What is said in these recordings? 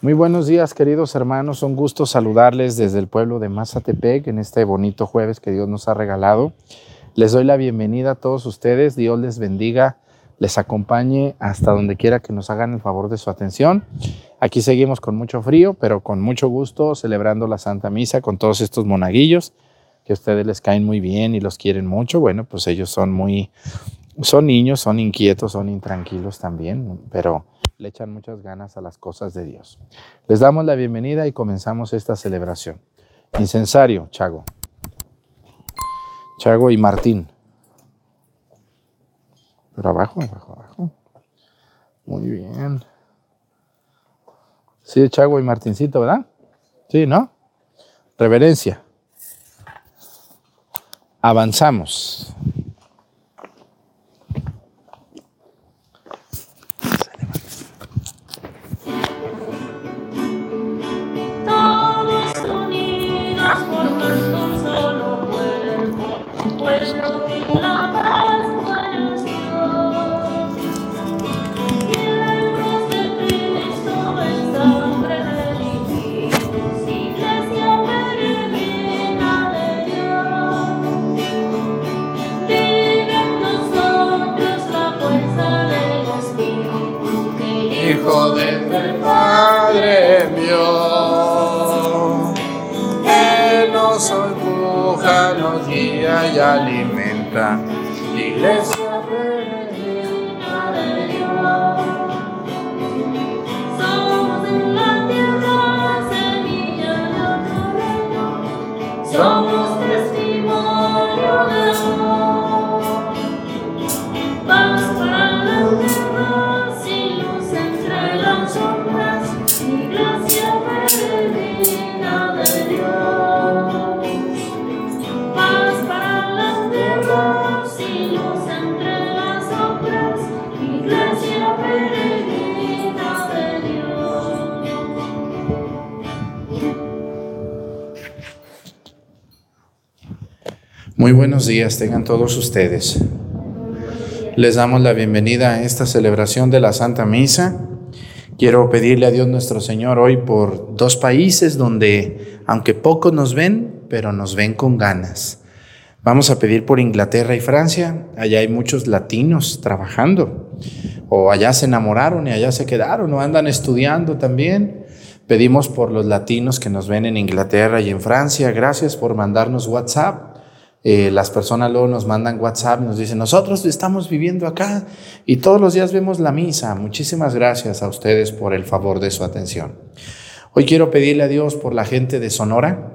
Muy buenos días, queridos hermanos. Un gusto saludarles desde el pueblo de Mazatepec en este bonito jueves que Dios nos ha regalado. Les doy la bienvenida a todos ustedes. Dios les bendiga, les acompañe hasta donde quiera que nos hagan el favor de su atención. Aquí seguimos con mucho frío, pero con mucho gusto celebrando la Santa Misa con todos estos monaguillos que a ustedes les caen muy bien y los quieren mucho. Bueno, pues ellos son muy, son niños, son inquietos, son intranquilos también, pero le echan muchas ganas a las cosas de Dios. Les damos la bienvenida y comenzamos esta celebración. Incensario, Chago. Chago y Martín. Abajo, abajo, abajo. Muy bien. Sí, Chago y Martincito, ¿verdad? Sí, ¿no? Reverencia. Avanzamos. Y alimenta. Iglesia Muy buenos días, tengan todos ustedes. Les damos la bienvenida a esta celebración de la Santa Misa. Quiero pedirle a Dios nuestro Señor hoy por dos países donde, aunque pocos nos ven, pero nos ven con ganas. Vamos a pedir por Inglaterra y Francia. Allá hay muchos latinos trabajando. O allá se enamoraron y allá se quedaron o andan estudiando también. Pedimos por los latinos que nos ven en Inglaterra y en Francia. Gracias por mandarnos WhatsApp. Eh, las personas luego nos mandan WhatsApp y nos dicen, nosotros estamos viviendo acá y todos los días vemos la misa. Muchísimas gracias a ustedes por el favor de su atención. Hoy quiero pedirle a Dios por la gente de Sonora.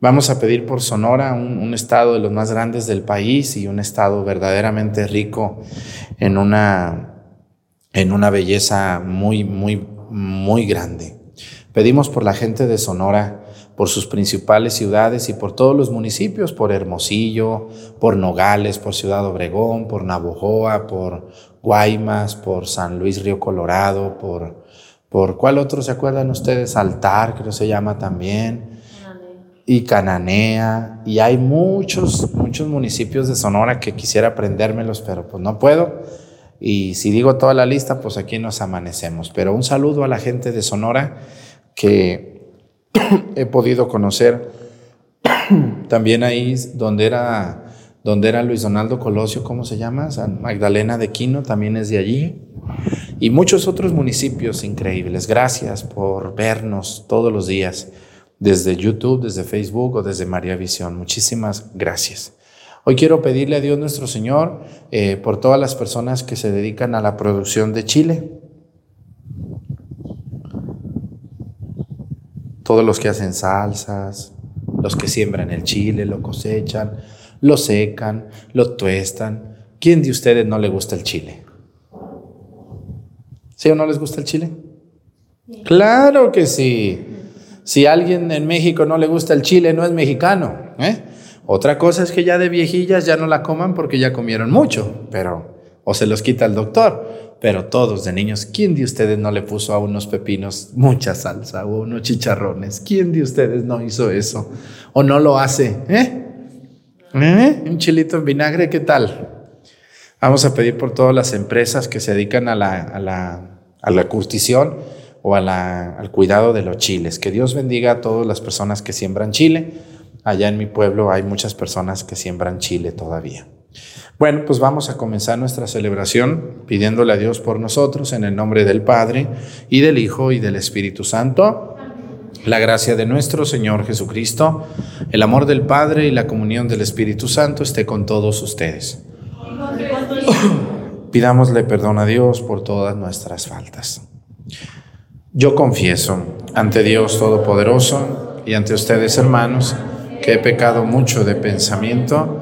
Vamos a pedir por Sonora, un, estado de los más grandes del país y un estado verdaderamente rico en una, en una belleza muy, muy, muy grande. Pedimos por la gente de Sonora, por sus principales ciudades y por todos los municipios, por Hermosillo, por Nogales, por Ciudad Obregón, por Navojoa, por Guaymas, por San Luis Río Colorado, por, por ¿cuál otro se acuerdan ustedes? Altar, creo se llama también y Cananea, y hay muchos, muchos municipios de Sonora que quisiera aprendérmelos, pero pues no puedo. Y si digo toda la lista, pues aquí nos amanecemos. Pero un saludo a la gente de Sonora que he podido conocer también ahí donde era, donde era Luis Donaldo Colosio, ¿cómo se llama? San Magdalena de Quino, también es de allí. Y muchos otros municipios increíbles. Gracias por vernos todos los días desde YouTube, desde Facebook o desde María Visión. Muchísimas gracias. Hoy quiero pedirle a Dios nuestro Señor eh, por todas las personas que se dedican a la producción de chile. Todos los que hacen salsas, los que siembran el chile, lo cosechan, lo secan, lo tuestan. ¿Quién de ustedes no le gusta el chile? ¿Sí o no les gusta el chile? Claro que sí. Si a alguien en México no le gusta el chile, no es mexicano. ¿eh? Otra cosa es que ya de viejillas ya no la coman porque ya comieron mucho, pero o se los quita el doctor. Pero todos de niños, ¿quién de ustedes no le puso a unos pepinos mucha salsa o unos chicharrones? ¿Quién de ustedes no hizo eso? ¿O no lo hace? ¿Eh? ¿Eh? Un chilito en vinagre, ¿qué tal? Vamos a pedir por todas las empresas que se dedican a la, a la, a la curtición o al cuidado de los chiles. Que Dios bendiga a todas las personas que siembran chile. Allá en mi pueblo hay muchas personas que siembran chile todavía. Bueno, pues vamos a comenzar nuestra celebración pidiéndole a Dios por nosotros en el nombre del Padre y del Hijo y del Espíritu Santo. La gracia de nuestro Señor Jesucristo, el amor del Padre y la comunión del Espíritu Santo esté con todos ustedes. Pidámosle perdón a Dios por todas nuestras faltas. Yo confieso ante Dios Todopoderoso y ante ustedes, hermanos, que he pecado mucho de pensamiento,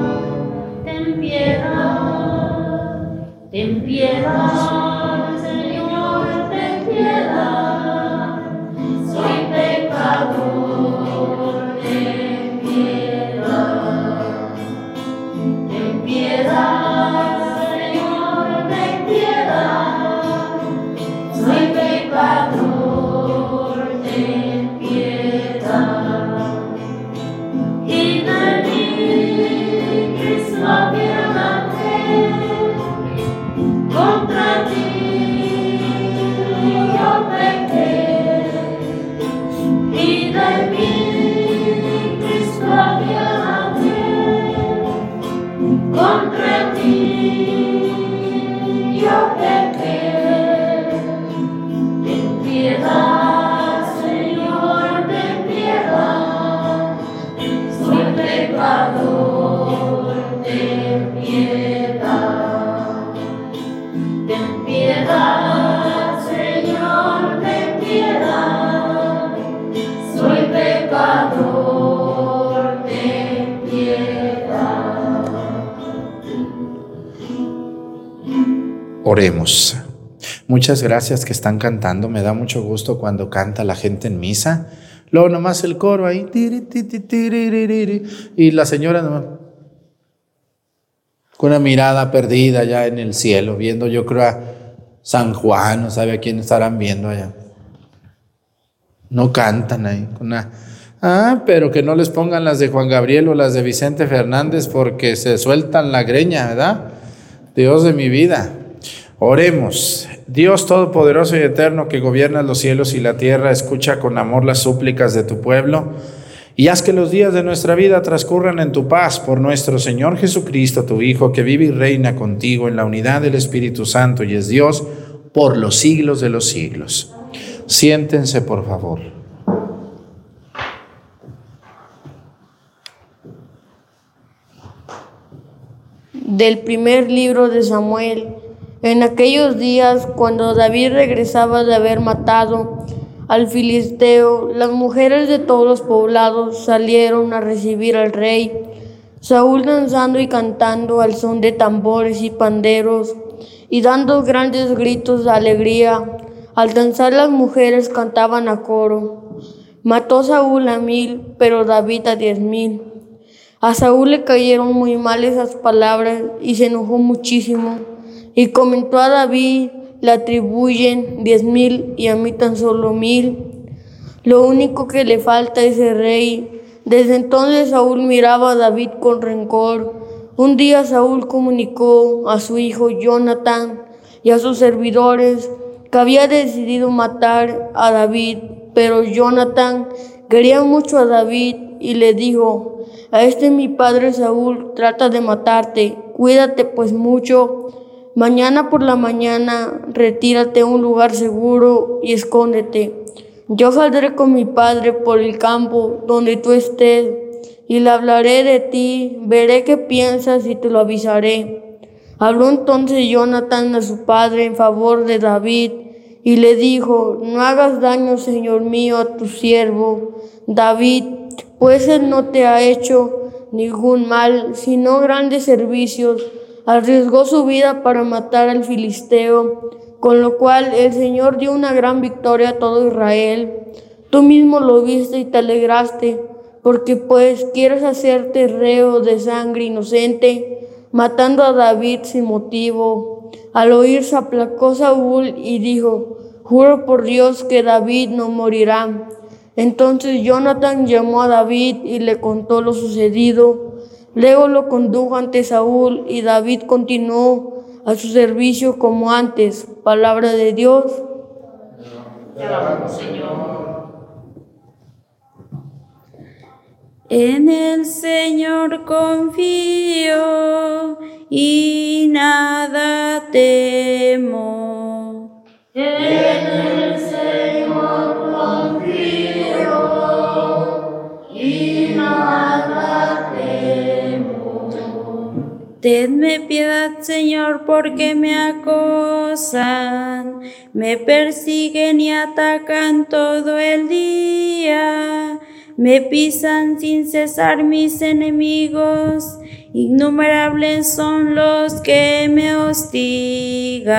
ten piedad, ten piedad, Señor, ten piedad. Soy pecador, Oremos. Muchas gracias que están cantando. Me da mucho gusto cuando canta la gente en misa. Luego nomás el coro ahí. Y la señora nomás. Con una mirada perdida ya en el cielo, viendo yo creo a San Juan, no sabe a quién estarán viendo allá. No cantan ahí. ah, pero que no les pongan las de Juan Gabriel o las de Vicente Fernández porque se sueltan la greña, ¿verdad? Dios de mi vida. Oremos. Dios Todopoderoso y Eterno que gobierna los cielos y la tierra, escucha con amor las súplicas de tu pueblo y haz que los días de nuestra vida transcurran en tu paz por nuestro Señor Jesucristo, tu Hijo, que vive y reina contigo en la unidad del Espíritu Santo y es Dios por los siglos de los siglos. Siéntense, por favor. Del primer libro de Samuel. En aquellos días, cuando David regresaba de haber matado al filisteo, las mujeres de todos los poblados salieron a recibir al rey. Saúl danzando y cantando al son de tambores y panderos y dando grandes gritos de alegría. Al danzar las mujeres cantaban a coro. Mató Saúl a mil, pero David a diez mil. A Saúl le cayeron muy mal esas palabras y se enojó muchísimo. Y comentó a David, le atribuyen diez mil y a mí tan solo mil. Lo único que le falta es el rey. Desde entonces Saúl miraba a David con rencor. Un día Saúl comunicó a su hijo Jonathan y a sus servidores que había decidido matar a David, pero Jonathan quería mucho a David y le dijo, a este mi padre Saúl trata de matarte, cuídate pues mucho Mañana por la mañana retírate a un lugar seguro y escóndete. Yo saldré con mi padre por el campo donde tú estés y le hablaré de ti, veré qué piensas y te lo avisaré. Habló entonces Jonathan a su padre en favor de David y le dijo, no hagas daño, Señor mío, a tu siervo David, pues él no te ha hecho ningún mal, sino grandes servicios arriesgó su vida para matar al filisteo, con lo cual el Señor dio una gran victoria a todo Israel. Tú mismo lo viste y te alegraste, porque pues quieres hacerte reo de sangre inocente, matando a David sin motivo. Al oír se aplacó Saúl y dijo, juro por Dios que David no morirá. Entonces Jonathan llamó a David y le contó lo sucedido. Luego lo condujo ante Saúl y David continuó a su servicio como antes. Palabra de Dios. En el Señor confío y nada temo. Tenme piedad, Señor, porque me acosan, me persiguen y atacan todo el día, me pisan sin cesar mis enemigos, innumerables son los que me hostigan.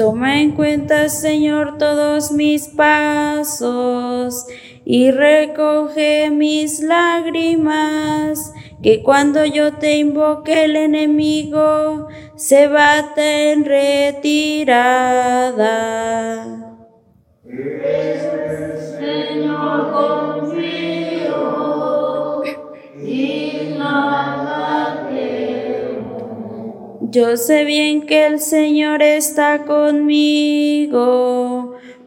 Toma en cuenta, Señor, todos mis pasos y recoge mis lágrimas, que cuando yo te invoque el enemigo se bate en retirada. Yo sé bien que el Señor está conmigo,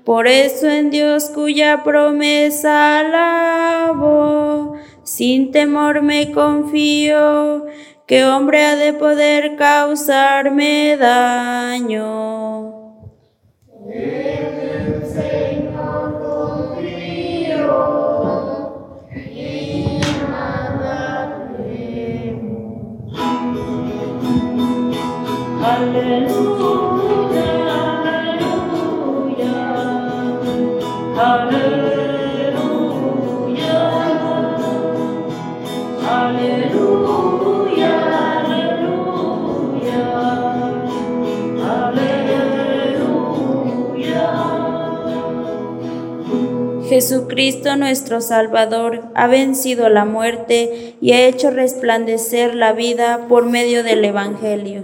por eso en Dios cuya promesa alabo, sin temor me confío, que hombre ha de poder causarme daño. Jesucristo nuestro Salvador ha vencido la muerte y ha hecho resplandecer la vida por medio del Evangelio.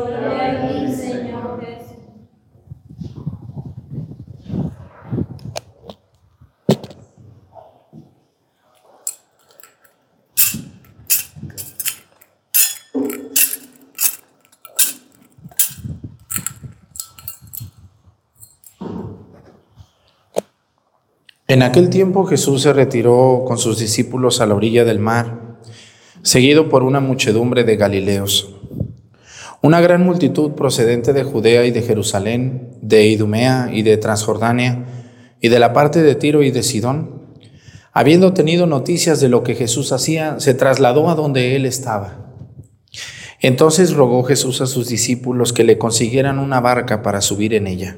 En aquel tiempo Jesús se retiró con sus discípulos a la orilla del mar, seguido por una muchedumbre de Galileos. Una gran multitud procedente de Judea y de Jerusalén, de Idumea y de Transjordania, y de la parte de Tiro y de Sidón, habiendo tenido noticias de lo que Jesús hacía, se trasladó a donde él estaba. Entonces rogó Jesús a sus discípulos que le consiguieran una barca para subir en ella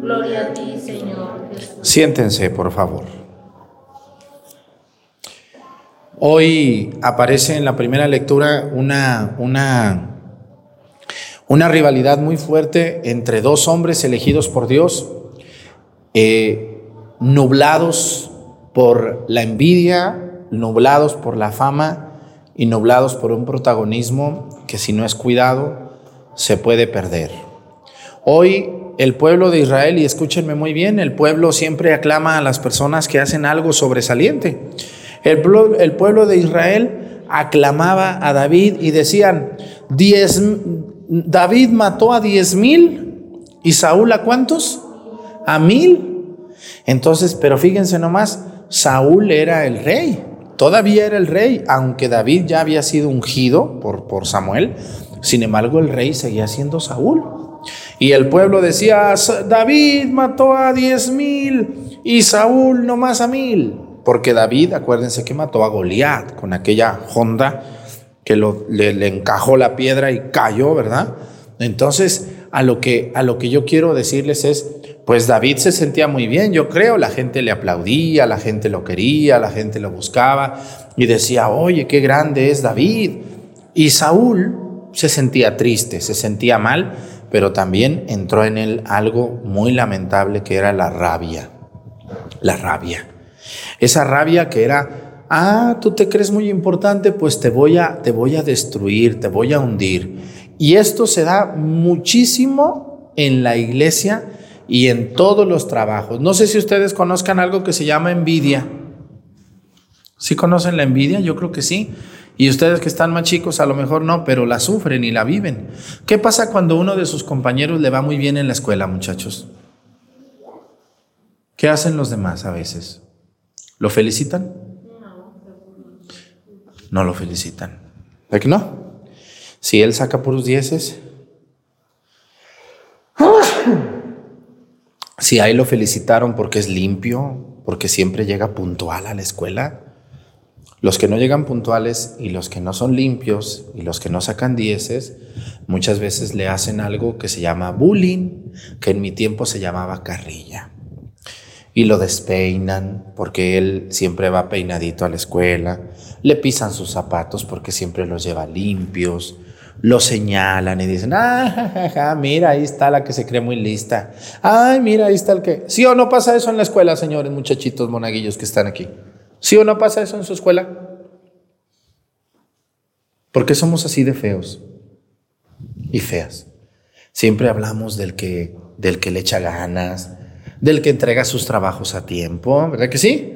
Gloria a ti, Señor. Siéntense, por favor. Hoy aparece en la primera lectura una, una, una rivalidad muy fuerte entre dos hombres elegidos por Dios, eh, nublados por la envidia, nublados por la fama y nublados por un protagonismo que si no es cuidado se puede perder. Hoy el pueblo de Israel, y escúchenme muy bien, el pueblo siempre aclama a las personas que hacen algo sobresaliente. El, el pueblo de Israel aclamaba a David y decían, David mató a diez mil y Saúl a cuántos? A mil. Entonces, pero fíjense nomás, Saúl era el rey, todavía era el rey, aunque David ya había sido ungido por, por Samuel, sin embargo el rey seguía siendo Saúl. Y el pueblo decía, David mató a diez mil y Saúl no más a mil. Porque David, acuérdense que mató a Goliat con aquella honda que le, encajó la piedra y cayó, ¿verdad? Entonces, a lo, que, a lo que yo quiero decirles es, pues David se sentía muy bien, yo creo, la gente le aplaudía, la gente lo quería, la gente lo buscaba y decía, oye, qué grande es David. Y Saúl se sentía triste, se sentía mal, pero también entró en él algo muy lamentable que era la rabia, la rabia. Esa rabia que era, ah, tú te crees muy importante, pues te voy a, te voy a destruir, te voy a hundir. Y esto se da muchísimo en la iglesia y en todos los trabajos. No sé si ustedes conozcan algo que se llama envidia. ¿Sí conocen la envidia? Yo creo que sí. Y ustedes que están más chicos a lo mejor no, pero la sufren y la viven. ¿Qué pasa cuando uno de sus compañeros le va muy bien en la escuela, muchachos? ¿Qué hacen los demás a veces? ¿Lo felicitan? No lo felicitan. ¿De qué no? Si él saca puros dieces, si ahí lo felicitaron porque es limpio, porque siempre llega puntual a la escuela, los que no llegan puntuales y los que no son limpios y los que no sacan dieces, muchas veces le hacen algo que se llama bullying, que en mi tiempo se llamaba carrilla. Y lo despeinan porque él siempre va peinadito a la escuela, le pisan sus zapatos porque siempre los lleva limpios, lo señalan y dicen, ah, mira, ahí está la que se cree muy lista. Ay, mira, ahí está el que... ¿Sí o no pasa eso en la escuela, señores, muchachitos monaguillos que están aquí? ¿Sí o no pasa eso en su escuela? ¿Por qué somos así de feos y feas? Siempre hablamos del que, del que le echa ganas, del que entrega sus trabajos a tiempo, ¿verdad que sí?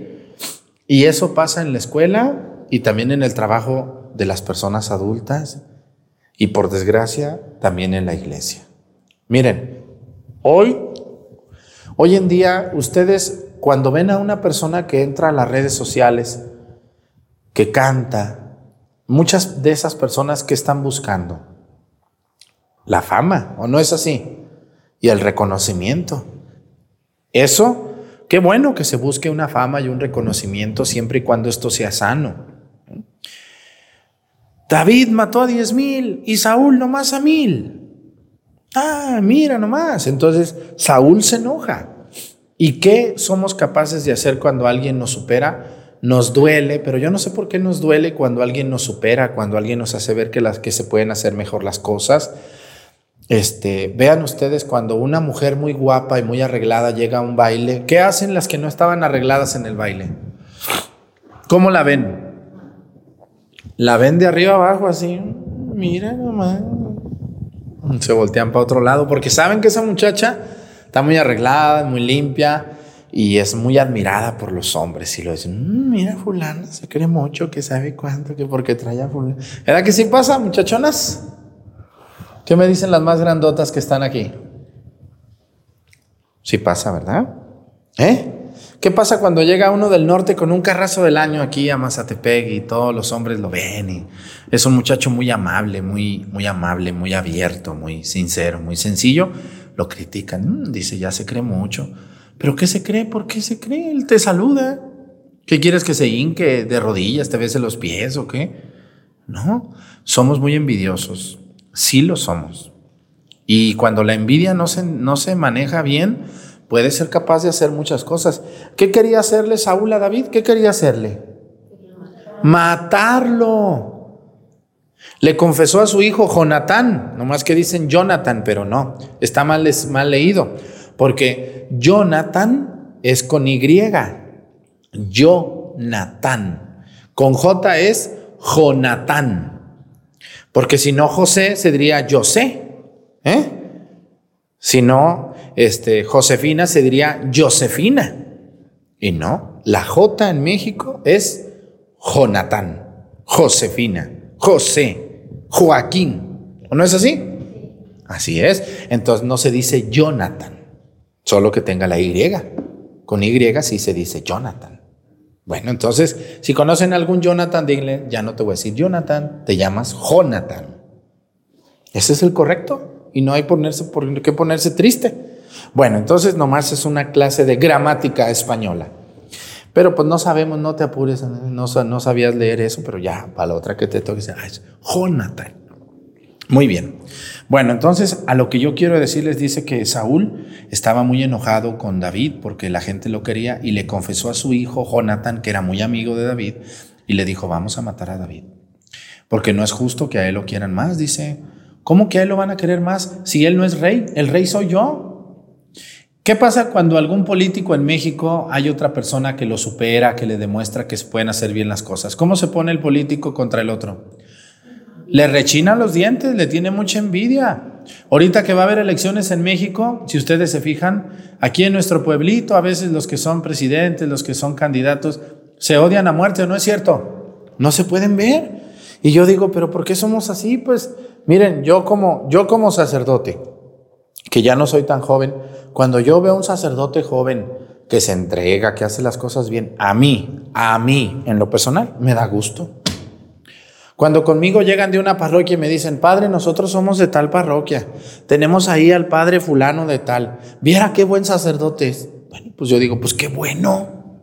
Y eso pasa en la escuela y también en el trabajo de las personas adultas y por desgracia también en la iglesia. Miren, hoy, hoy en día ustedes cuando ven a una persona que entra a las redes sociales, que canta, muchas de esas personas que están buscando la fama, ¿o no es así? Y el reconocimiento. Eso, qué bueno que se busque una fama y un reconocimiento siempre y cuando esto sea sano. David mató a diez mil y Saúl nomás a mil. Ah, mira nomás. Entonces Saúl se enoja. ¿Y qué somos capaces de hacer cuando alguien nos supera? Nos duele, pero yo no sé por qué nos duele cuando alguien nos supera, cuando alguien nos hace ver que, las, que se pueden hacer mejor las cosas. Este, vean ustedes cuando una mujer muy guapa y muy arreglada llega a un baile, ¿qué hacen las que no estaban arregladas en el baile? ¿Cómo la ven? La ven de arriba abajo así, mira nomás. Se voltean para otro lado porque saben que esa muchacha Está muy arreglada, muy limpia y es muy admirada por los hombres. Y lo dicen, mm, mira, fulana, se cree mucho, que sabe cuánto, que porque trae a fulana. ¿Verdad que sí pasa, muchachonas? ¿Qué me dicen las más grandotas que están aquí? Sí pasa, ¿verdad? ¿Eh? ¿Qué pasa cuando llega uno del norte con un carrazo del año aquí a Mazatepec y todos los hombres lo ven? Y es un muchacho muy amable, muy, muy amable, muy abierto, muy sincero, muy sencillo lo critican. Mm, dice, ya se cree mucho. ¿Pero qué se cree? ¿Por qué se cree? Él te saluda. ¿Qué quieres que se hinque de rodillas, te bese los pies o qué? No, somos muy envidiosos. Sí lo somos. Y cuando la envidia no se, no se maneja bien, puede ser capaz de hacer muchas cosas. ¿Qué quería hacerle Saúl a David? ¿Qué quería hacerle? Matarlo. Le confesó a su hijo Jonatán, nomás que dicen Jonathan, pero no, está mal, mal leído, porque Jonathan es con Y. Jonathan. Con J es Jonatán. Porque si no José, se diría José. ¿eh? Si no, este, Josefina, se diría Josefina. Y no, la J en México es Jonatán, Josefina, José, Joaquín. ¿No es así? Así es. Entonces no se dice Jonathan, solo que tenga la Y. Con Y sí se dice Jonathan. Bueno, entonces, si conocen algún Jonathan, dile, ya no te voy a decir Jonathan, te llamas Jonathan. Ese es el correcto y no hay ponerse, por qué ponerse triste. Bueno, entonces nomás es una clase de gramática española. Pero pues no sabemos, no te apures, no, sabías leer eso, pero ya, para la otra que te toque, es Jonathan. Muy bien. Bueno, entonces a lo que yo quiero decirles dice que Saúl estaba muy enojado con David porque la gente lo quería y le confesó a su hijo Jonathan, que era muy amigo de David, y le dijo, vamos a matar a David. Porque no es justo que a él lo quieran más, dice. ¿Cómo que a él lo van a querer más si él no es rey? El rey soy yo. ¿Qué pasa cuando algún político en México hay otra persona que lo supera, que le demuestra que se pueden hacer bien las cosas? ¿Cómo se pone el político contra el otro? Le rechina los dientes, le tiene mucha envidia. Ahorita que va a haber elecciones en México, si ustedes se fijan, aquí en nuestro pueblito, a veces los que son presidentes, los que son candidatos, se odian a muerte, ¿no es cierto? No se pueden ver. Y yo digo, pero ¿por qué somos así? Pues miren, yo como, yo como sacerdote, que ya no soy tan joven, cuando yo veo a un sacerdote joven que se entrega, que hace las cosas bien, a mí, a mí, en lo personal, me da gusto. Cuando conmigo llegan de una parroquia y me dicen, Padre, nosotros somos de tal parroquia, tenemos ahí al Padre fulano de tal, viera qué buen sacerdote es. Bueno, pues yo digo, pues qué bueno,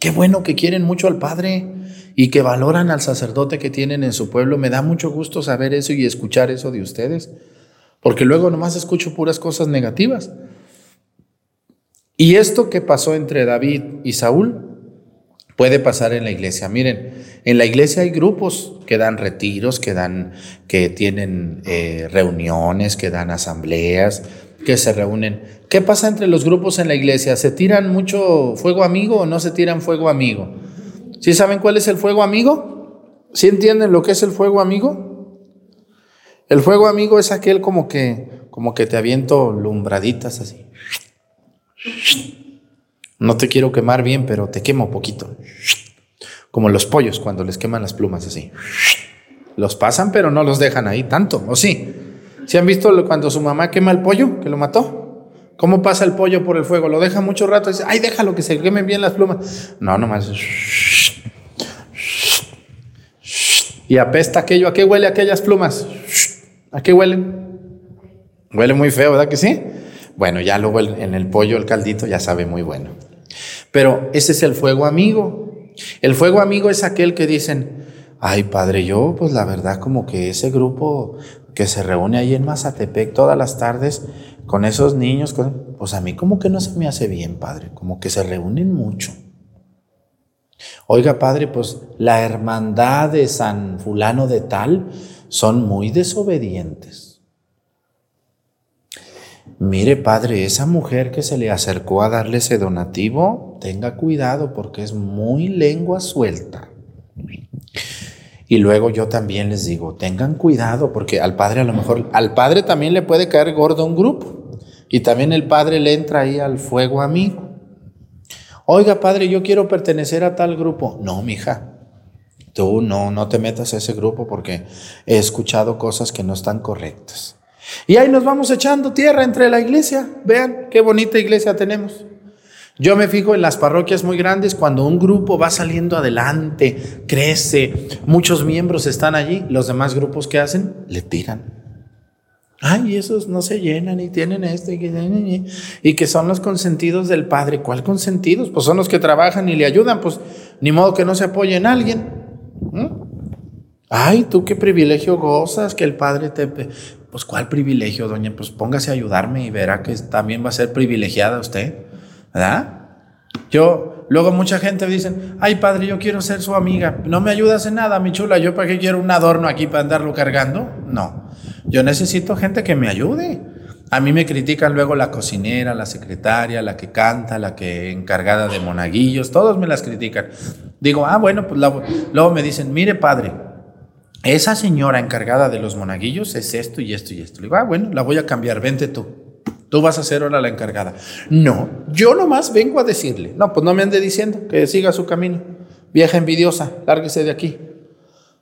qué bueno que quieren mucho al Padre y que valoran al sacerdote que tienen en su pueblo. Me da mucho gusto saber eso y escuchar eso de ustedes, porque luego nomás escucho puras cosas negativas. Y esto que pasó entre David y Saúl puede pasar en la iglesia. Miren, en la iglesia hay grupos que dan retiros, que dan, que tienen eh, reuniones, que dan asambleas, que se reúnen. ¿Qué pasa entre los grupos en la iglesia? ¿Se tiran mucho fuego amigo o no se tiran fuego amigo? ¿Sí saben cuál es el fuego amigo? ¿Sí entienden lo que es el fuego amigo? El fuego amigo es aquel como que, como que te aviento lumbraditas así. No te quiero quemar bien, pero te quemo poquito. Como los pollos cuando les queman las plumas así. Los pasan, pero no los dejan ahí tanto, ¿o sí? ¿Se han visto cuando su mamá quema el pollo, que lo mató? ¿Cómo pasa el pollo por el fuego? Lo deja mucho rato y dice, ay, déjalo que se quemen bien las plumas. No, nomás. Y apesta aquello. ¿A qué huele aquellas plumas? ¿A qué huelen? Huele muy feo, ¿verdad que sí? Bueno, ya luego en el pollo, el caldito, ya sabe muy bueno. Pero ese es el fuego amigo. El fuego amigo es aquel que dicen, ay padre, yo pues la verdad como que ese grupo que se reúne ahí en Mazatepec todas las tardes con esos niños, pues a mí como que no se me hace bien, padre, como que se reúnen mucho. Oiga, padre, pues la hermandad de San fulano de tal son muy desobedientes. Mire, padre, esa mujer que se le acercó a darle ese donativo, tenga cuidado porque es muy lengua suelta. Y luego yo también les digo, tengan cuidado porque al padre a lo mejor, al padre también le puede caer gordo un grupo. Y también el padre le entra ahí al fuego amigo. Oiga, padre, yo quiero pertenecer a tal grupo. No, mija, tú no, no te metas a ese grupo porque he escuchado cosas que no están correctas. Y ahí nos vamos echando tierra entre la iglesia. Vean qué bonita iglesia tenemos. Yo me fijo en las parroquias muy grandes cuando un grupo va saliendo adelante, crece, muchos miembros están allí, los demás grupos que hacen le tiran. Ay, esos no se llenan y tienen esto y, y que son los consentidos del Padre. ¿Cuál consentidos? Pues son los que trabajan y le ayudan, pues ni modo que no se apoye en alguien. Ay, tú qué privilegio gozas que el Padre te... Pues cuál privilegio, doña, pues póngase a ayudarme y verá que también va a ser privilegiada usted, ¿verdad? Yo, luego mucha gente dice, ay padre, yo quiero ser su amiga, no me ayudas en nada, mi chula, yo para qué quiero un adorno aquí para andarlo cargando, no, yo necesito gente que me ayude. A mí me critican luego la cocinera, la secretaria, la que canta, la que encargada de monaguillos, todos me las critican. Digo, ah, bueno, pues luego me dicen, mire padre, esa señora encargada de los monaguillos es esto y esto y esto. Le digo, ah, bueno, la voy a cambiar, vente tú. Tú vas a ser ahora la encargada. No, yo nomás vengo a decirle. No, pues no me ande diciendo que siga su camino. Vieja envidiosa, lárguese de aquí.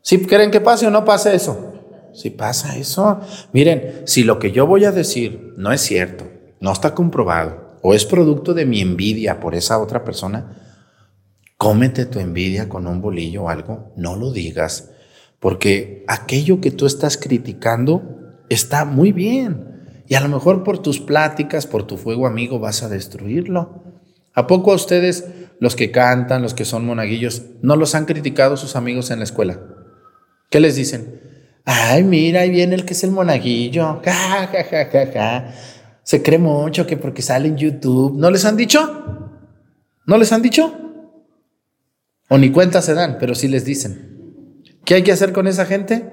Si quieren que pase o no pase eso. Si pasa eso, miren, si lo que yo voy a decir no es cierto, no está comprobado, o es producto de mi envidia por esa otra persona, cómete tu envidia con un bolillo o algo, no lo digas, porque aquello que tú estás criticando está muy bien, y a lo mejor por tus pláticas, por tu fuego amigo vas a destruirlo. ¿A poco a ustedes, los que cantan, los que son monaguillos, no los han criticado sus amigos en la escuela? ¿Qué les dicen? Ay, mira, ahí viene el que es el monaguillo. Ja, ja, ja, ja, ja. Se cree mucho que porque sale en YouTube. ¿No les han dicho? ¿No les han dicho? O ni cuenta se dan, pero sí les dicen. ¿Qué hay que hacer con esa gente?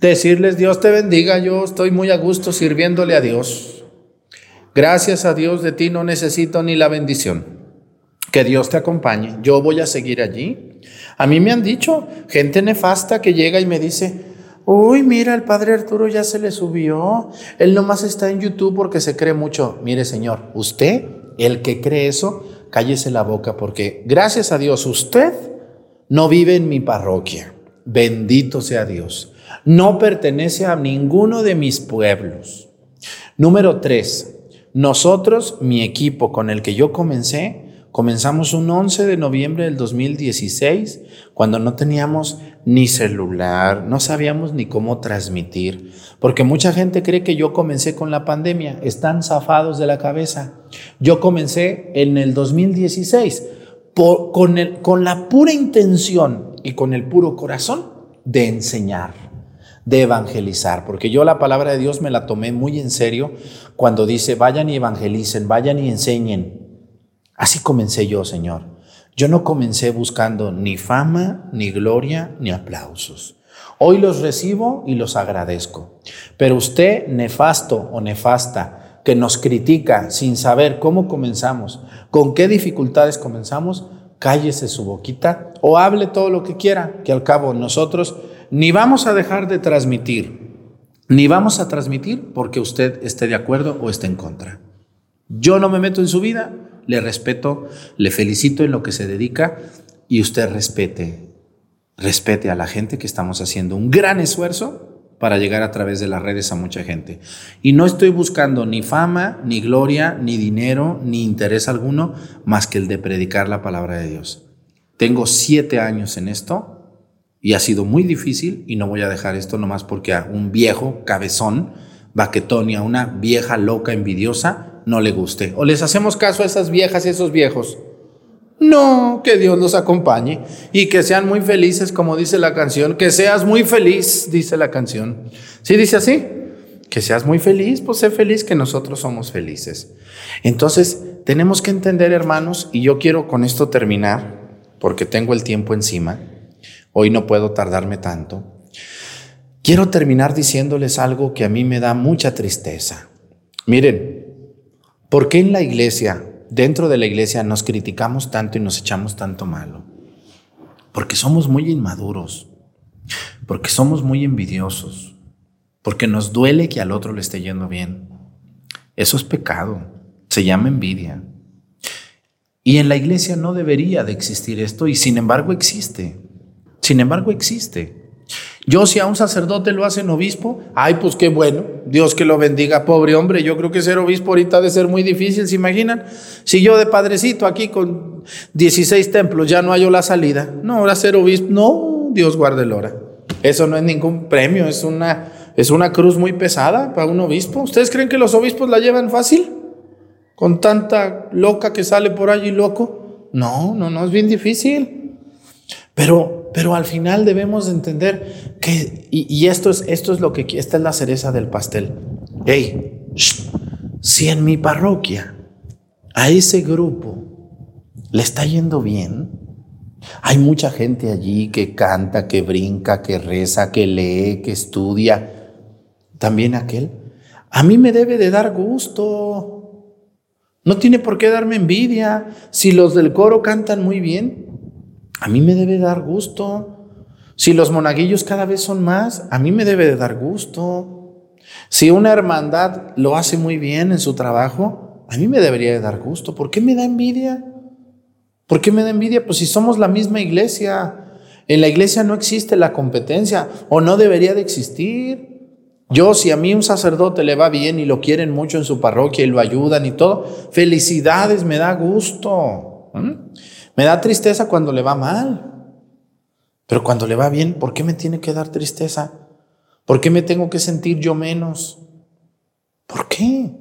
Decirles, Dios te bendiga, yo estoy muy a gusto sirviéndole a Dios. Gracias a Dios de ti no necesito ni la bendición. Que Dios te acompañe. Yo voy a seguir allí. A mí me han dicho gente nefasta que llega y me dice, uy, mira, el padre Arturo ya se le subió. Él nomás está en YouTube porque se cree mucho. Mire, señor, usted, el que cree eso, cállese la boca porque gracias a Dios usted no vive en mi parroquia. Bendito sea Dios. No pertenece a ninguno de mis pueblos. Número tres, nosotros, mi equipo con el que yo comencé, Comenzamos un 11 de noviembre del 2016, cuando no teníamos ni celular, no sabíamos ni cómo transmitir, porque mucha gente cree que yo comencé con la pandemia, están zafados de la cabeza. Yo comencé en el 2016 con, con la pura intención y con el puro corazón de enseñar, de evangelizar, porque yo la palabra de Dios me la tomé muy en serio cuando dice, vayan y evangelicen, vayan y enseñen. Así comencé yo, Señor. Yo no comencé buscando ni fama, ni gloria, ni aplausos. Hoy los recibo y los agradezco. Pero usted, nefasto o nefasta, que nos critica sin saber cómo comenzamos, con qué dificultades comenzamos, cállese su boquita o hable todo lo que quiera, que al cabo nosotros ni vamos a dejar de transmitir, ni vamos a transmitir porque usted esté de acuerdo o esté en contra. Yo no me meto en su vida, le respeto, le felicito en lo que se dedica y usted respete, respete a la gente que estamos haciendo un gran esfuerzo para llegar a través de las redes a mucha gente. Y no estoy buscando ni fama, ni gloria, ni dinero, ni interés alguno, más que el de predicar la palabra de Dios. Tengo siete años en esto y ha sido muy difícil y no voy a dejar esto nomás porque a un viejo cabezón, baquetón y a una vieja loca envidiosa no le guste. O les hacemos caso a esas viejas y esos viejos. No, que Dios los acompañe y que sean muy felices, como dice la canción. Que seas muy feliz, dice la canción. ¿Sí dice así? Que seas muy feliz, pues sé feliz que nosotros somos felices. Entonces, tenemos que entender, hermanos, y yo quiero con esto terminar, porque tengo el tiempo encima. Hoy no puedo tardarme tanto. Quiero terminar diciéndoles algo que a mí me da mucha tristeza. Miren, ¿Por qué en la iglesia, dentro de la iglesia, nos criticamos tanto y nos echamos tanto malo? Porque somos muy inmaduros, porque somos muy envidiosos, porque nos duele que al otro le esté yendo bien. Eso es pecado, se llama envidia. Y en la iglesia no debería de existir esto y sin embargo existe. Sin embargo existe. Yo si a un sacerdote lo hacen obispo, ay, pues qué bueno, Dios que lo bendiga, pobre hombre, yo creo que ser obispo ahorita ha de ser muy difícil, ¿se imaginan? Si yo de padrecito aquí con 16 templos ya no hallo la salida, no, ahora ser obispo, no, Dios guarde el hora. Eso no es ningún premio, es una, es una cruz muy pesada para un obispo. ¿Ustedes creen que los obispos la llevan fácil? Con tanta loca que sale por allí loco. No, no, no, es bien difícil. Pero pero al final debemos entender que, y, esto, es, esto es lo que, esta es la cereza del pastel. Hey, si en mi parroquia a ese grupo le está yendo bien, hay mucha gente allí que canta, que brinca, que reza, que lee, que estudia, también aquel. A mí me debe de dar gusto. No tiene por qué darme envidia. Si los del coro cantan muy bien, a mí me debe dar gusto. Si los monaguillos cada vez son más, a mí me debe de dar gusto. Si una hermandad lo hace muy bien en su trabajo, a mí me debería de dar gusto. ¿Por qué me da envidia? ¿Por qué me da envidia? Pues si somos la misma iglesia. En la iglesia no existe la competencia o no debería de existir. Yo, si a mí un sacerdote le va bien y lo quieren mucho en su parroquia y lo ayudan y todo, felicidades, me da gusto. Me da tristeza cuando le va mal. Pero cuando le va bien, ¿por qué me tiene que dar tristeza? ¿Por qué me tengo que sentir yo menos? ¿Por qué?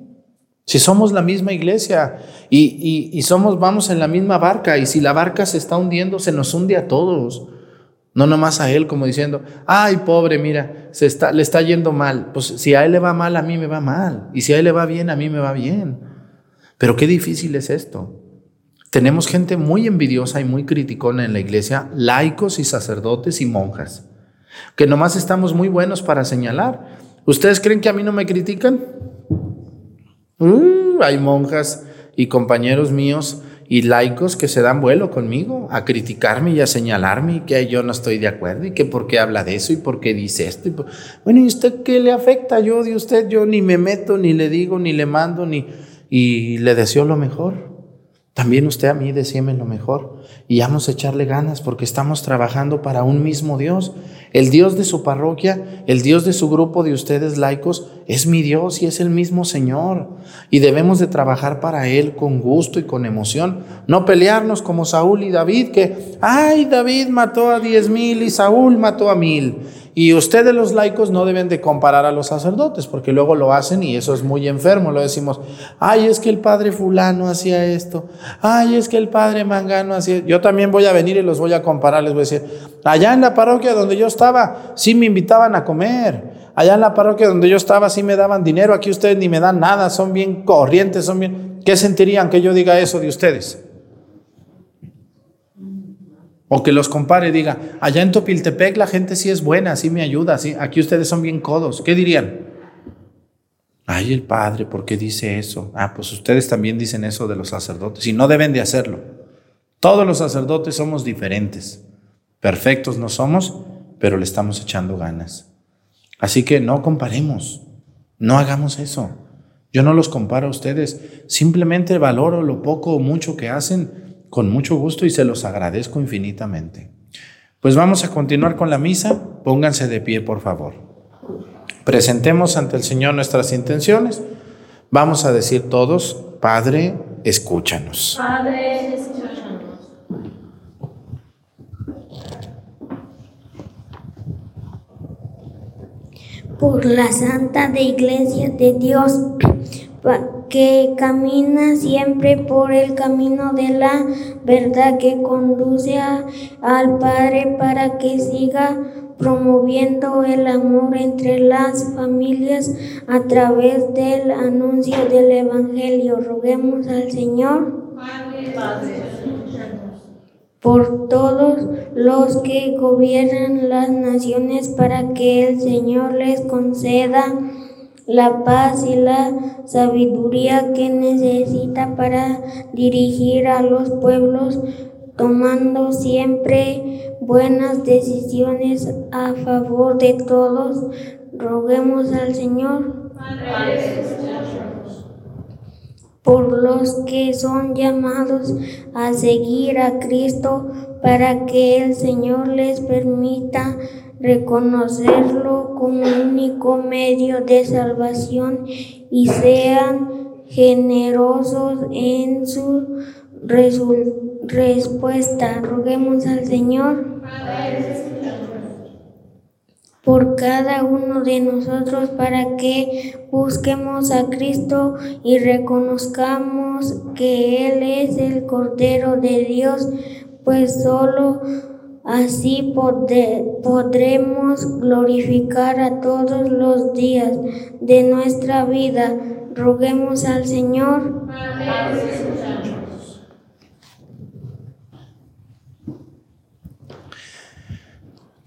Si somos la misma iglesia y, y somos, vamos en la misma barca y si la barca se está hundiendo, se nos hunde a todos. No nomás a él como diciendo, ay pobre, mira, se está, le está yendo mal. Pues si a él le va mal, a mí me va mal. Y si a él le va bien, a mí me va bien. Pero qué difícil es esto. Tenemos gente muy envidiosa y muy criticona en la iglesia, laicos y sacerdotes y monjas, que nomás estamos muy buenos para señalar. ¿Ustedes creen que a mí no me critican? Uh, hay monjas y compañeros míos y laicos que se dan vuelo conmigo a criticarme y a señalarme y que yo no estoy de acuerdo y que por qué habla de eso y por qué dice esto. bueno, ¿y usted qué le afecta? Yo de usted, yo ni me meto, ni le digo, ni le mando, ni y le deseo lo mejor. También usted a mí decíame lo mejor y vamos a echarle ganas porque estamos trabajando para un mismo Dios. El Dios de su parroquia, el Dios de su grupo de ustedes laicos, es mi Dios y es el mismo Señor. Y debemos de trabajar para Él con gusto y con emoción. No pelearnos como Saúl y David, que, ay, David mató a diez mil y Saúl mató a mil. Y ustedes los laicos no deben de comparar a los sacerdotes, porque luego lo hacen y eso es muy enfermo. Lo decimos, ay, es que el padre fulano hacía esto, ay, es que el padre mangano hacía... Yo también voy a venir y los voy a comparar, les voy a decir, allá en la parroquia donde yo estaba, sí me invitaban a comer. Allá en la parroquia donde yo estaba, sí me daban dinero, aquí ustedes ni me dan nada, son bien corrientes, son bien... ¿Qué sentirían que yo diga eso de ustedes? O que los compare y diga, allá en Topiltepec la gente sí es buena, sí me ayuda, sí, aquí ustedes son bien codos. ¿Qué dirían? Ay, el padre, ¿por qué dice eso? Ah, pues ustedes también dicen eso de los sacerdotes y no deben de hacerlo. Todos los sacerdotes somos diferentes. Perfectos no somos, pero le estamos echando ganas. Así que no comparemos, no hagamos eso. Yo no los comparo a ustedes, simplemente valoro lo poco o mucho que hacen con mucho gusto y se los agradezco infinitamente. Pues vamos a continuar con la misa. Pónganse de pie, por favor. Presentemos ante el Señor nuestras intenciones. Vamos a decir todos, Padre, escúchanos. Padre, escúchanos. Por la Santa de Iglesia de Dios que camina siempre por el camino de la verdad que conduce al Padre para que siga promoviendo el amor entre las familias a través del anuncio del Evangelio. Roguemos al Señor por todos los que gobiernan las naciones para que el Señor les conceda la paz y la sabiduría que necesita para dirigir a los pueblos, tomando siempre buenas decisiones a favor de todos. Roguemos al Señor por los que son llamados a seguir a Cristo para que el Señor les permita reconocerlo como único medio de salvación y sean generosos en su respuesta. Roguemos al Señor por cada uno de nosotros para que busquemos a Cristo y reconozcamos que Él es el Cordero de Dios, pues solo Así podremos glorificar a todos los días de nuestra vida. Roguemos al Señor.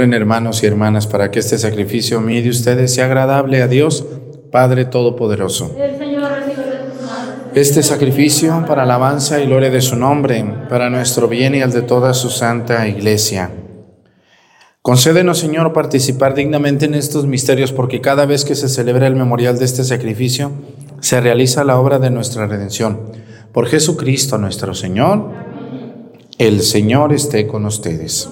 Oren hermanos y hermanas para que este sacrificio mío de ustedes sea agradable a Dios, Padre Todopoderoso. Este sacrificio para alabanza y gloria de su nombre, para nuestro bien y al de toda su santa iglesia. Concédenos, Señor, participar dignamente en estos misterios, porque cada vez que se celebra el memorial de este sacrificio, se realiza la obra de nuestra redención. Por Jesucristo nuestro Señor, el Señor esté con ustedes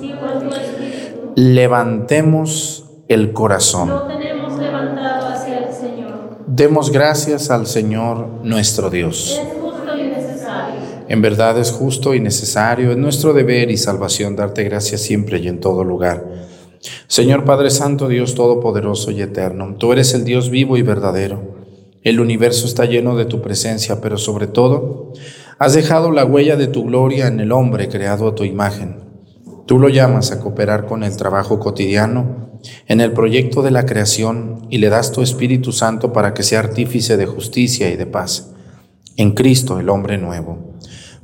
levantemos el corazón. tenemos levantado hacia el Señor. Demos gracias al Señor nuestro Dios. Es justo y necesario. En verdad es justo y necesario, es nuestro deber y salvación darte gracias siempre y en todo lugar. Señor Padre Santo, Dios Todopoderoso y Eterno, tú eres el Dios vivo y verdadero. El universo está lleno de tu presencia, pero sobre todo, has dejado la huella de tu gloria en el hombre creado a tu imagen. Tú lo llamas a cooperar con el trabajo cotidiano, en el proyecto de la creación y le das tu Espíritu Santo para que sea artífice de justicia y de paz. En Cristo el hombre nuevo.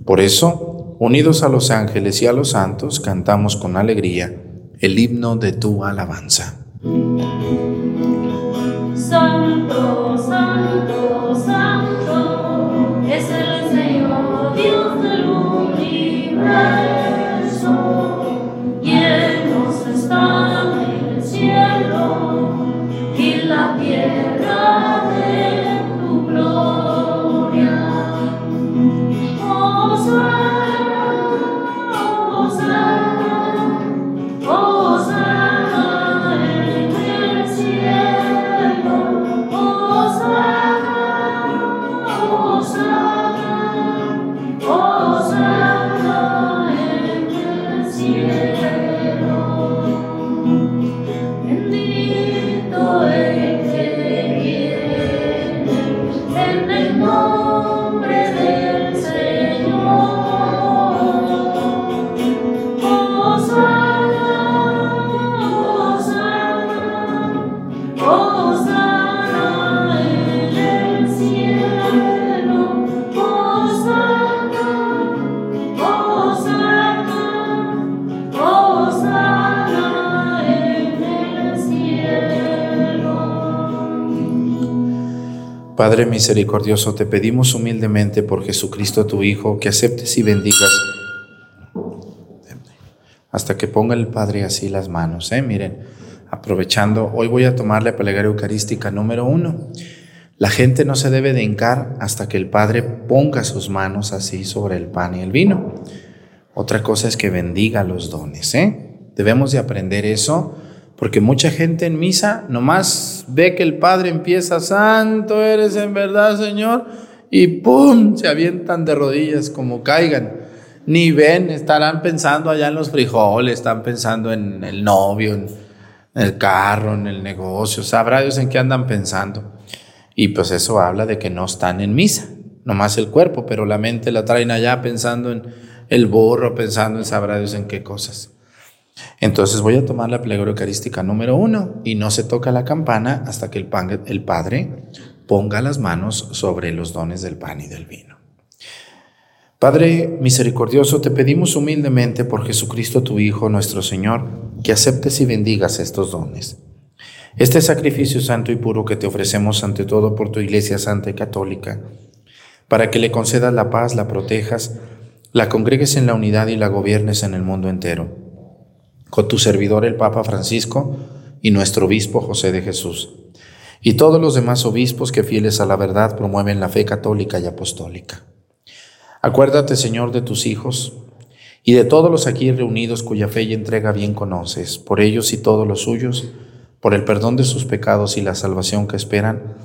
Por eso, unidos a los ángeles y a los santos, cantamos con alegría el himno de tu alabanza. Santo, Padre misericordioso, te pedimos humildemente por Jesucristo tu Hijo, que aceptes y bendigas hasta que ponga el Padre así las manos. ¿eh? Miren, aprovechando, hoy voy a tomar la plegaria eucarística número uno. La gente no se debe de hincar hasta que el Padre ponga sus manos así sobre el pan y el vino. Otra cosa es que bendiga los dones. ¿eh? Debemos de aprender eso porque mucha gente en misa nomás ve que el Padre empieza, Santo eres en verdad, Señor, y ¡pum! se avientan de rodillas como caigan. Ni ven, estarán pensando allá en los frijoles, están pensando en el novio, en el carro, en el negocio, sabrá Dios en qué andan pensando. Y pues eso habla de que no están en misa, nomás el cuerpo, pero la mente la traen allá pensando en el burro, pensando en sabrá Dios en qué cosas. Entonces voy a tomar la plegaria eucarística número uno y no se toca la campana hasta que el, el Padre ponga las manos sobre los dones del pan y del vino. Padre misericordioso, te pedimos humildemente por Jesucristo tu Hijo, nuestro Señor, que aceptes y bendigas estos dones. Este sacrificio santo y puro que te ofrecemos ante todo por tu Iglesia Santa y Católica, para que le concedas la paz, la protejas, la congregues en la unidad y la gobiernes en el mundo entero con tu servidor el Papa Francisco y nuestro obispo José de Jesús, y todos los demás obispos que fieles a la verdad promueven la fe católica y apostólica. Acuérdate, Señor, de tus hijos y de todos los aquí reunidos cuya fe y entrega bien conoces, por ellos y todos los suyos, por el perdón de sus pecados y la salvación que esperan,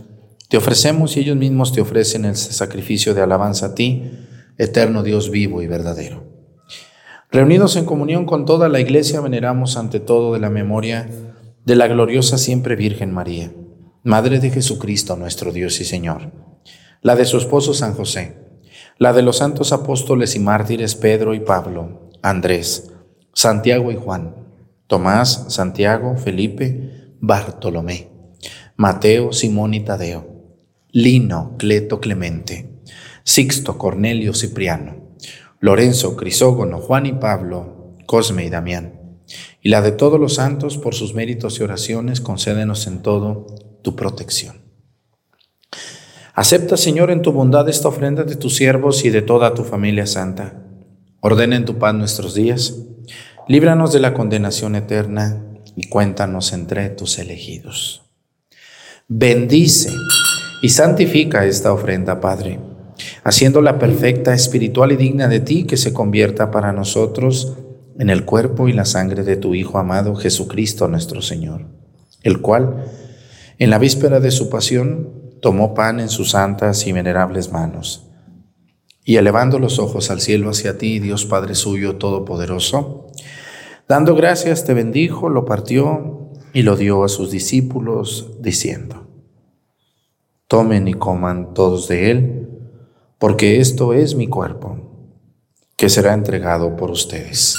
te ofrecemos y ellos mismos te ofrecen el sacrificio de alabanza a ti, eterno Dios vivo y verdadero. Reunidos en comunión con toda la iglesia, veneramos ante todo de la memoria de la gloriosa siempre Virgen María, Madre de Jesucristo nuestro Dios y Señor, la de su esposo San José, la de los santos apóstoles y mártires Pedro y Pablo, Andrés, Santiago y Juan, Tomás, Santiago, Felipe, Bartolomé, Mateo, Simón y Tadeo, Lino, Cleto, Clemente, Sixto, Cornelio, Cipriano, Lorenzo, Crisógono, Juan y Pablo, Cosme y Damián. Y la de todos los santos, por sus méritos y oraciones, concédenos en todo tu protección. Acepta, Señor, en tu bondad esta ofrenda de tus siervos y de toda tu familia santa. Ordena en tu paz nuestros días. Líbranos de la condenación eterna y cuéntanos entre tus elegidos. Bendice y santifica esta ofrenda, Padre haciéndola perfecta, espiritual y digna de ti, que se convierta para nosotros en el cuerpo y la sangre de tu Hijo amado Jesucristo nuestro Señor, el cual, en la víspera de su pasión, tomó pan en sus santas y venerables manos, y elevando los ojos al cielo hacia ti, Dios Padre suyo todopoderoso, dando gracias te bendijo, lo partió y lo dio a sus discípulos, diciendo, Tomen y coman todos de él, porque esto es mi cuerpo, que será entregado por ustedes.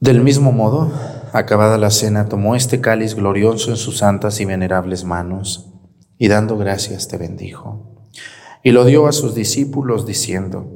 Del mismo modo, acabada la cena, tomó este cáliz glorioso en sus santas y venerables manos, y dando gracias te bendijo, y lo dio a sus discípulos diciendo,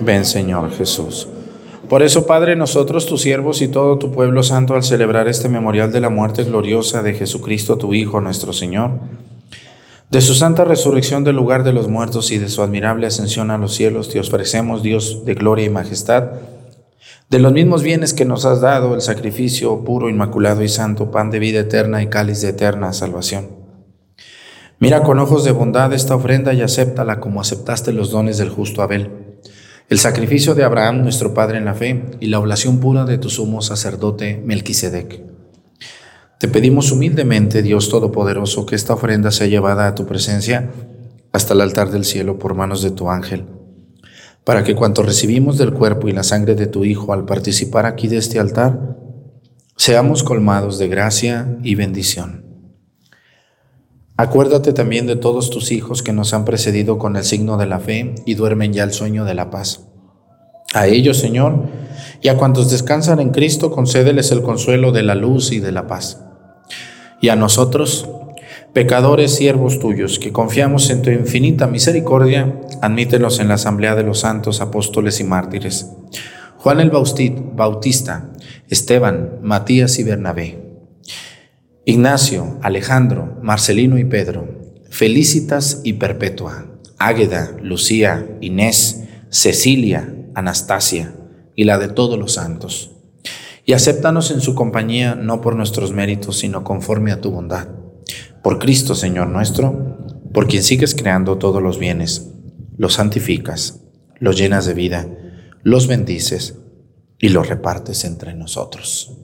Ven Señor Jesús. Por eso, Padre, nosotros, tus siervos y todo tu pueblo santo, al celebrar este memorial de la muerte gloriosa de Jesucristo, tu Hijo, nuestro Señor, de su santa resurrección del lugar de los muertos y de su admirable ascensión a los cielos, te ofrecemos, Dios de gloria y majestad, de los mismos bienes que nos has dado, el sacrificio puro, inmaculado y santo, pan de vida eterna y cáliz de eterna salvación. Mira con ojos de bondad esta ofrenda y acéptala como aceptaste los dones del justo Abel el sacrificio de Abraham, nuestro Padre en la fe, y la oblación pura de tu sumo sacerdote Melquisedec. Te pedimos humildemente, Dios Todopoderoso, que esta ofrenda sea llevada a tu presencia hasta el altar del cielo por manos de tu ángel, para que cuanto recibimos del cuerpo y la sangre de tu Hijo al participar aquí de este altar, seamos colmados de gracia y bendición. Acuérdate también de todos tus hijos que nos han precedido con el signo de la fe y duermen ya el sueño de la paz. A ellos, Señor, y a cuantos descansan en Cristo, concédeles el consuelo de la luz y de la paz. Y a nosotros, pecadores siervos tuyos, que confiamos en tu infinita misericordia, admítelos en la asamblea de los santos apóstoles y mártires. Juan el Bautista, Esteban, Matías y Bernabé. Ignacio, Alejandro, Marcelino y Pedro, Felicitas y Perpetua, Águeda, Lucía, Inés, Cecilia, Anastasia y la de todos los santos. Y acéptanos en su compañía no por nuestros méritos, sino conforme a tu bondad. Por Cristo, Señor nuestro, por quien sigues creando todos los bienes, los santificas, los llenas de vida, los bendices y los repartes entre nosotros.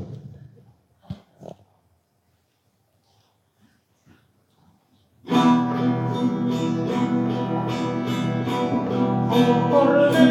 Cordero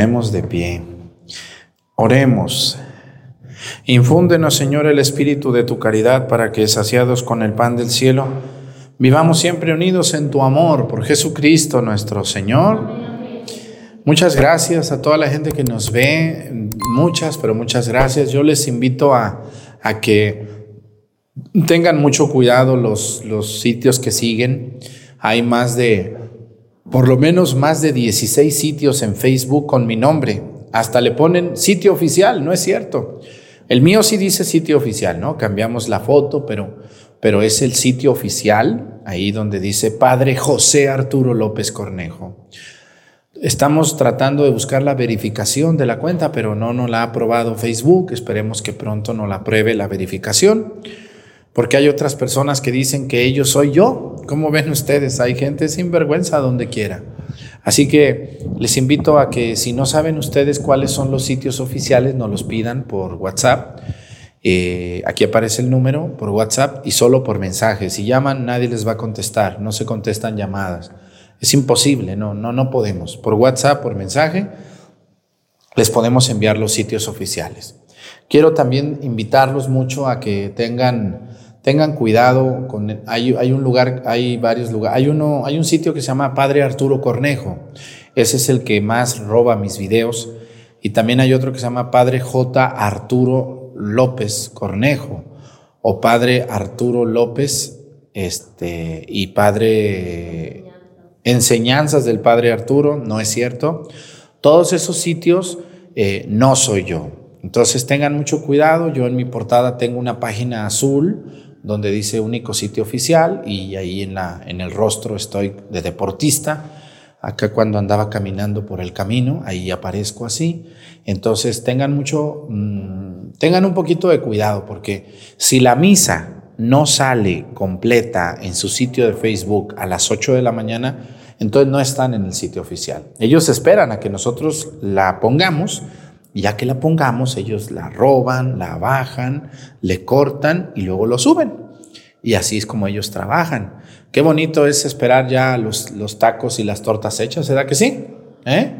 Ponemos de pie. Oremos. Infúndenos, Señor, el espíritu de tu caridad para que, saciados con el pan del cielo, vivamos siempre unidos en tu amor por Jesucristo nuestro Señor. Muchas gracias a toda la gente que nos ve, muchas, pero muchas gracias. Yo les invito a, a que tengan mucho cuidado los, los sitios que siguen. Hay más de, por lo menos más de 16 sitios en Facebook con mi nombre. Hasta le ponen sitio oficial, no es cierto. El mío sí dice sitio oficial, ¿no? Cambiamos la foto, pero, pero es el sitio oficial, ahí donde dice Padre José Arturo López Cornejo. Estamos tratando de buscar la verificación de la cuenta, pero no nos la ha aprobado Facebook. Esperemos que pronto nos la apruebe la verificación, porque hay otras personas que dicen que ellos soy yo. ¿Cómo ven ustedes? Hay gente sin vergüenza donde quiera. Así que les invito a que si no saben ustedes cuáles son los sitios oficiales, nos los pidan por WhatsApp. Eh, aquí aparece el número por WhatsApp y solo por mensaje. Si llaman, nadie les va a contestar. No se contestan llamadas. Es imposible, no, no, no podemos. Por WhatsApp, por mensaje, les podemos enviar los sitios oficiales. Quiero también invitarlos mucho a que tengan tengan cuidado con hay, hay, un lugar, hay varios lugares, hay uno, hay un sitio que se llama Padre Arturo Cornejo. Ese es el que más roba mis videos y también hay otro que se llama Padre J Arturo López Cornejo o Padre Arturo López este y Padre Enseñanzas del Padre Arturo, no es cierto. Todos esos sitios eh, no soy yo. Entonces tengan mucho cuidado. Yo en mi portada tengo una página azul donde dice único sitio oficial y ahí en, la, en el rostro estoy de deportista. Acá cuando andaba caminando por el camino, ahí aparezco así. Entonces tengan mucho, mm, tengan un poquito de cuidado porque si la misa no sale completa en su sitio de Facebook a las 8 de la mañana, entonces no están en el sitio oficial. Ellos esperan a que nosotros la pongamos ya que la pongamos, ellos la roban, la bajan, le cortan y luego lo suben. Y así es como ellos trabajan. Qué bonito es esperar ya los, los tacos y las tortas hechas, ¿verdad que sí? ¿Eh?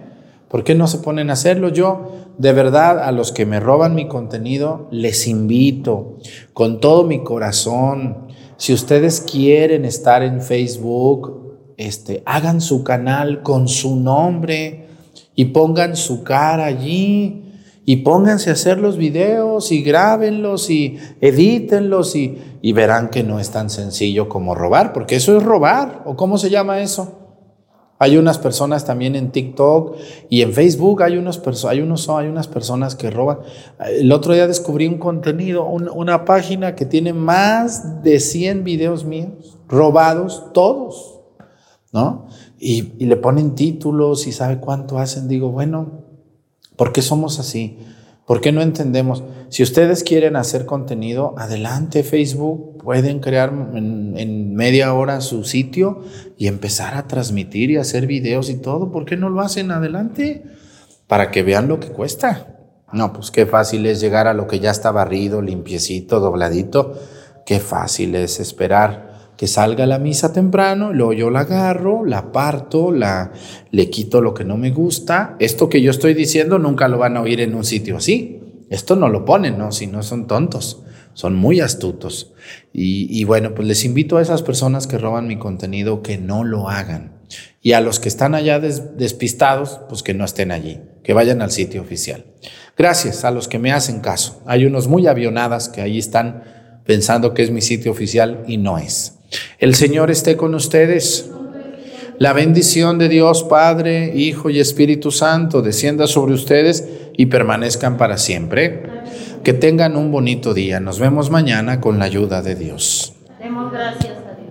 ¿Por qué no se ponen a hacerlo? Yo, de verdad, a los que me roban mi contenido, les invito con todo mi corazón. Si ustedes quieren estar en Facebook, este, hagan su canal con su nombre y pongan su cara allí y pónganse a hacer los videos y grábenlos y edítenlos y, y verán que no es tan sencillo como robar, porque eso es robar, ¿o cómo se llama eso? Hay unas personas también en TikTok y en Facebook hay, unos hay, unos, hay unas personas que roban. El otro día descubrí un contenido, una página que tiene más de 100 videos míos, robados todos, ¿no? Y, y le ponen títulos y sabe cuánto hacen. Digo, bueno, ¿Por qué somos así? ¿Por qué no entendemos? Si ustedes quieren hacer contenido, adelante Facebook, pueden crear en, media hora su sitio y empezar a transmitir y hacer videos y todo. ¿Por qué no lo hacen adelante? Para que vean lo que cuesta. No, pues qué fácil es llegar a lo que ya está barrido, limpiecito, dobladito. Qué fácil es esperar que salga la misa temprano, luego yo la agarro, la parto, la, le quito lo que no me gusta. Esto que yo estoy diciendo nunca lo van a oír en un sitio así. Esto no lo ponen, ¿no? Si no son tontos, son muy astutos. Y, bueno, pues les invito a esas personas que roban mi contenido que no lo hagan. Y a los que están allá despistados, pues que no estén allí, que vayan al sitio oficial. Gracias a los que me hacen caso. Hay unos muy avionadas que ahí están pensando que es mi sitio oficial y no es. El Señor esté con ustedes. La bendición de Dios Padre, Hijo y Espíritu Santo descienda sobre ustedes y permanezcan para siempre. Que tengan un bonito día. Nos vemos mañana con la ayuda de Dios. Demos gracias a Dios.